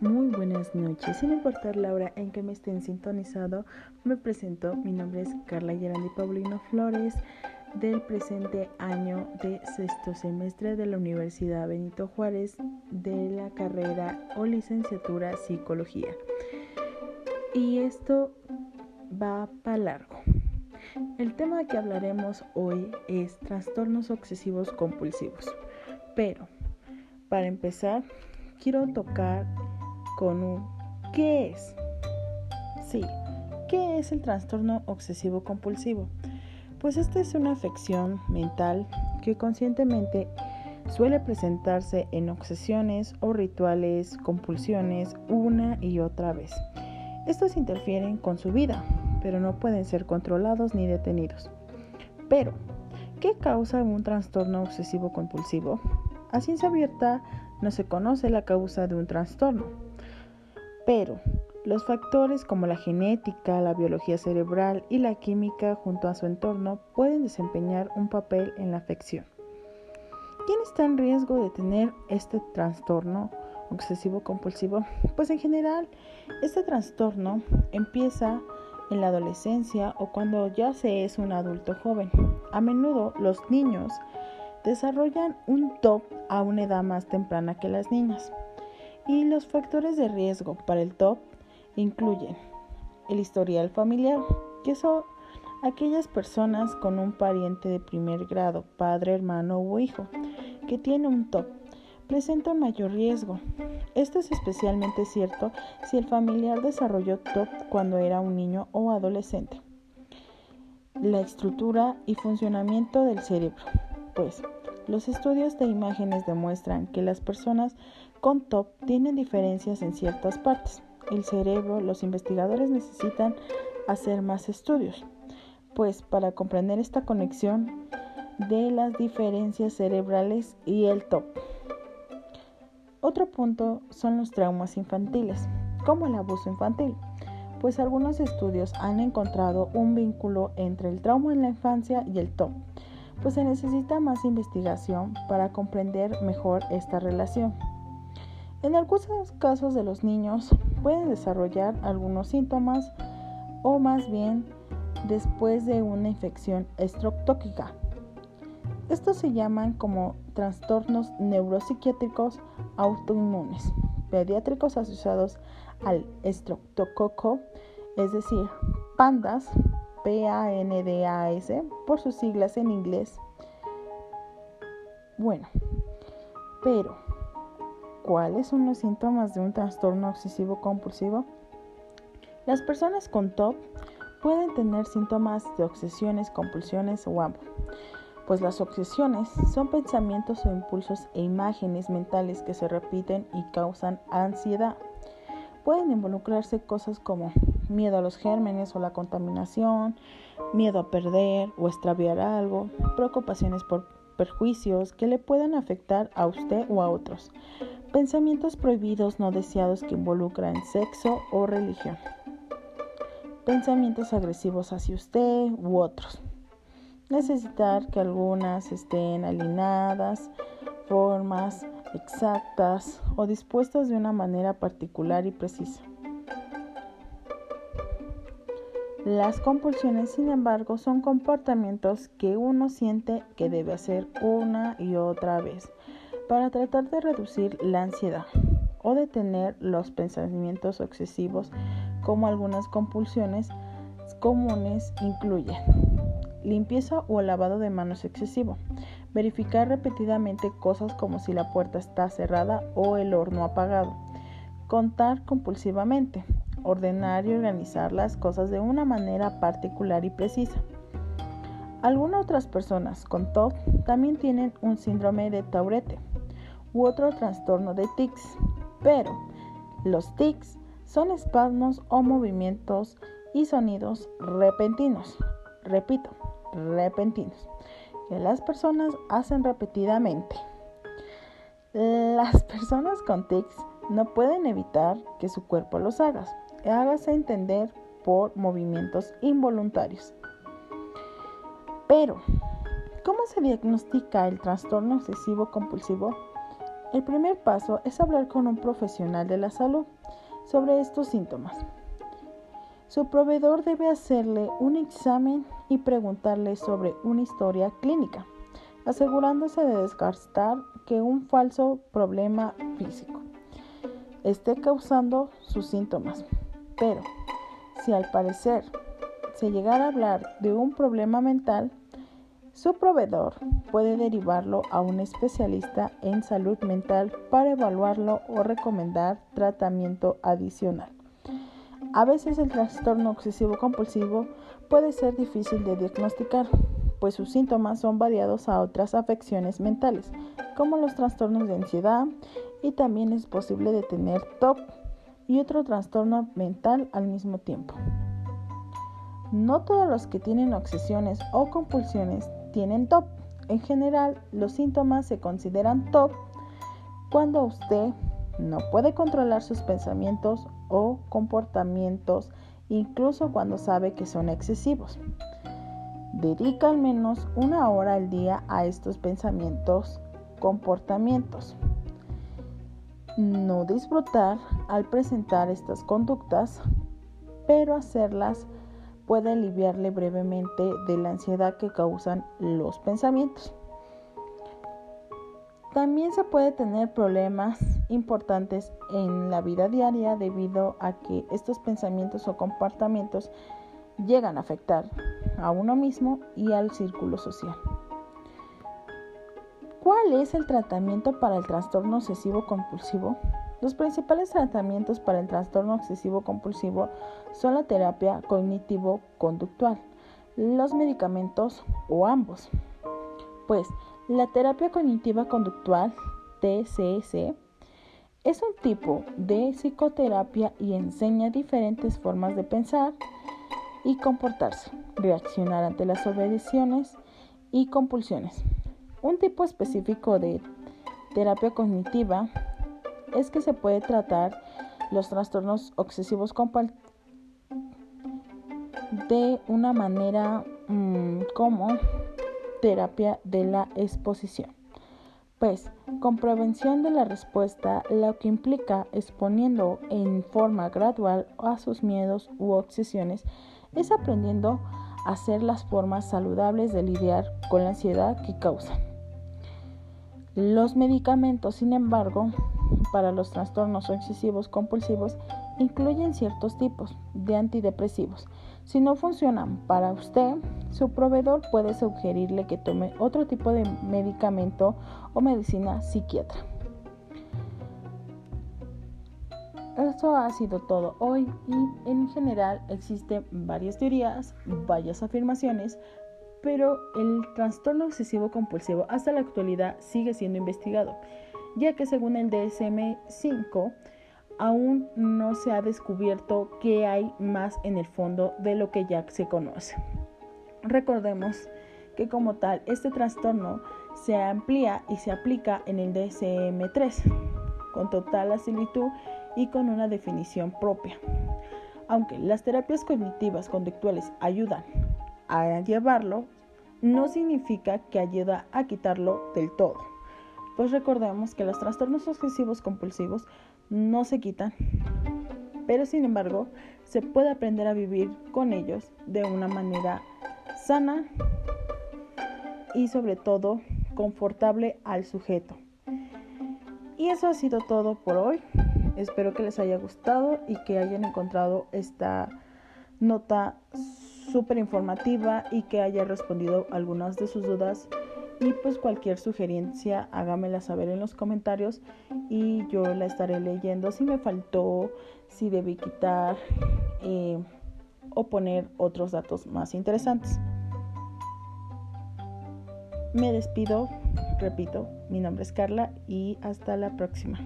muy buenas noches. Sin importar la hora en que me estén sintonizado, me presento. Mi nombre es Carla Gerandi Paulino Flores, del presente año de sexto semestre de la Universidad Benito Juárez, de la carrera o licenciatura Psicología. Y esto va para largo. El tema que hablaremos hoy es trastornos obsesivos compulsivos. Pero, para empezar, quiero tocar con un ¿qué es? Sí, ¿qué es el trastorno obsesivo compulsivo? Pues esta es una afección mental que conscientemente suele presentarse en obsesiones o rituales, compulsiones una y otra vez. Estos interfieren con su vida, pero no pueden ser controlados ni detenidos. Pero, ¿qué causa un trastorno obsesivo compulsivo? A ciencia abierta no se conoce la causa de un trastorno, pero los factores como la genética, la biología cerebral y la química junto a su entorno pueden desempeñar un papel en la afección. ¿Quién está en riesgo de tener este trastorno obsesivo compulsivo? Pues en general, este trastorno empieza en la adolescencia o cuando ya se es un adulto joven. A menudo los niños desarrollan un TOP a una edad más temprana que las niñas. Y los factores de riesgo para el TOP incluyen el historial familiar, que son aquellas personas con un pariente de primer grado, padre, hermano o hijo, que tiene un TOP, presentan mayor riesgo. Esto es especialmente cierto si el familiar desarrolló TOP cuando era un niño o adolescente. La estructura y funcionamiento del cerebro. Pues los estudios de imágenes demuestran que las personas con TOP tienen diferencias en ciertas partes. El cerebro, los investigadores necesitan hacer más estudios, pues para comprender esta conexión de las diferencias cerebrales y el TOP. Otro punto son los traumas infantiles, como el abuso infantil, pues algunos estudios han encontrado un vínculo entre el trauma en la infancia y el TOP pues se necesita más investigación para comprender mejor esta relación. En algunos casos de los niños pueden desarrollar algunos síntomas o más bien después de una infección estreptóquica. Estos se llaman como trastornos neuropsiquiátricos autoinmunes pediátricos asociados al estreptococo, es decir, pandas PANDAS por sus siglas en inglés. Bueno, pero ¿cuáles son los síntomas de un trastorno obsesivo compulsivo? Las personas con TOP pueden tener síntomas de obsesiones, compulsiones o ambos, pues las obsesiones son pensamientos o impulsos e imágenes mentales que se repiten y causan ansiedad. Pueden involucrarse cosas como miedo a los gérmenes o la contaminación, miedo a perder o extraviar algo, preocupaciones por perjuicios que le puedan afectar a usted o a otros, pensamientos prohibidos no deseados que involucran sexo o religión, pensamientos agresivos hacia usted u otros, necesitar que algunas estén alineadas, formas exactas o dispuestas de una manera particular y precisa. Las compulsiones, sin embargo, son comportamientos que uno siente que debe hacer una y otra vez para tratar de reducir la ansiedad o detener los pensamientos excesivos como algunas compulsiones comunes incluyen limpieza o lavado de manos excesivo, verificar repetidamente cosas como si la puerta está cerrada o el horno apagado, contar compulsivamente, ordenar y organizar las cosas de una manera particular y precisa. Algunas otras personas con TOC también tienen un síndrome de Tourette u otro trastorno de tics, pero los tics son espasmos o movimientos y sonidos repentinos, repito, repentinos, que las personas hacen repetidamente. Las personas con tics no pueden evitar que su cuerpo los haga, hágase entender por movimientos involuntarios. Pero, ¿cómo se diagnostica el trastorno obsesivo compulsivo? El primer paso es hablar con un profesional de la salud sobre estos síntomas. Su proveedor debe hacerle un examen y preguntarle sobre una historia clínica, asegurándose de descartar que un falso problema físico esté causando sus síntomas. Pero si al parecer se llegara a hablar de un problema mental, su proveedor puede derivarlo a un especialista en salud mental para evaluarlo o recomendar tratamiento adicional. A veces el trastorno obsesivo compulsivo puede ser difícil de diagnosticar, pues sus síntomas son variados a otras afecciones mentales, como los trastornos de ansiedad, y también es posible de tener TOP y otro trastorno mental al mismo tiempo. No todos los que tienen obsesiones o compulsiones tienen TOP. En general, los síntomas se consideran TOP cuando usted no puede controlar sus pensamientos o comportamientos, incluso cuando sabe que son excesivos. Dedica al menos una hora al día a estos pensamientos, comportamientos. No disfrutar al presentar estas conductas, pero hacerlas puede aliviarle brevemente de la ansiedad que causan los pensamientos. También se puede tener problemas importantes en la vida diaria debido a que estos pensamientos o comportamientos llegan a afectar a uno mismo y al círculo social. ¿Cuál es el tratamiento para el trastorno obsesivo compulsivo? Los principales tratamientos para el trastorno obsesivo compulsivo son la terapia cognitivo-conductual, los medicamentos o ambos. Pues la terapia cognitiva conductual, TCC, es un tipo de psicoterapia y enseña diferentes formas de pensar y comportarse, reaccionar ante las obediciones y compulsiones. Un tipo específico de terapia cognitiva es que se puede tratar los trastornos obsesivos de una manera mm, como terapia de la exposición. Pues, con prevención de la respuesta, lo que implica exponiendo en forma gradual a sus miedos u obsesiones, es aprendiendo a hacer las formas saludables de lidiar con la ansiedad que causan. Los medicamentos, sin embargo, para los trastornos obsesivos compulsivos incluyen ciertos tipos de antidepresivos. Si no funcionan para usted, su proveedor puede sugerirle que tome otro tipo de medicamento o medicina psiquiatra. Esto ha sido todo hoy y en general existen varias teorías, varias afirmaciones pero el trastorno obsesivo compulsivo hasta la actualidad sigue siendo investigado, ya que según el DSM-5 aún no se ha descubierto qué hay más en el fondo de lo que ya se conoce. Recordemos que como tal este trastorno se amplía y se aplica en el DSM-3 con total similitud y con una definición propia. Aunque las terapias cognitivas conductuales ayudan a llevarlo, no significa que ayuda a quitarlo del todo. Pues recordemos que los trastornos obsesivos compulsivos no se quitan, pero sin embargo se puede aprender a vivir con ellos de una manera sana y sobre todo confortable al sujeto. Y eso ha sido todo por hoy. Espero que les haya gustado y que hayan encontrado esta nota súper informativa y que haya respondido algunas de sus dudas. Y pues cualquier sugerencia hágamela saber en los comentarios y yo la estaré leyendo si me faltó, si debí quitar eh, o poner otros datos más interesantes. Me despido, repito, mi nombre es Carla y hasta la próxima.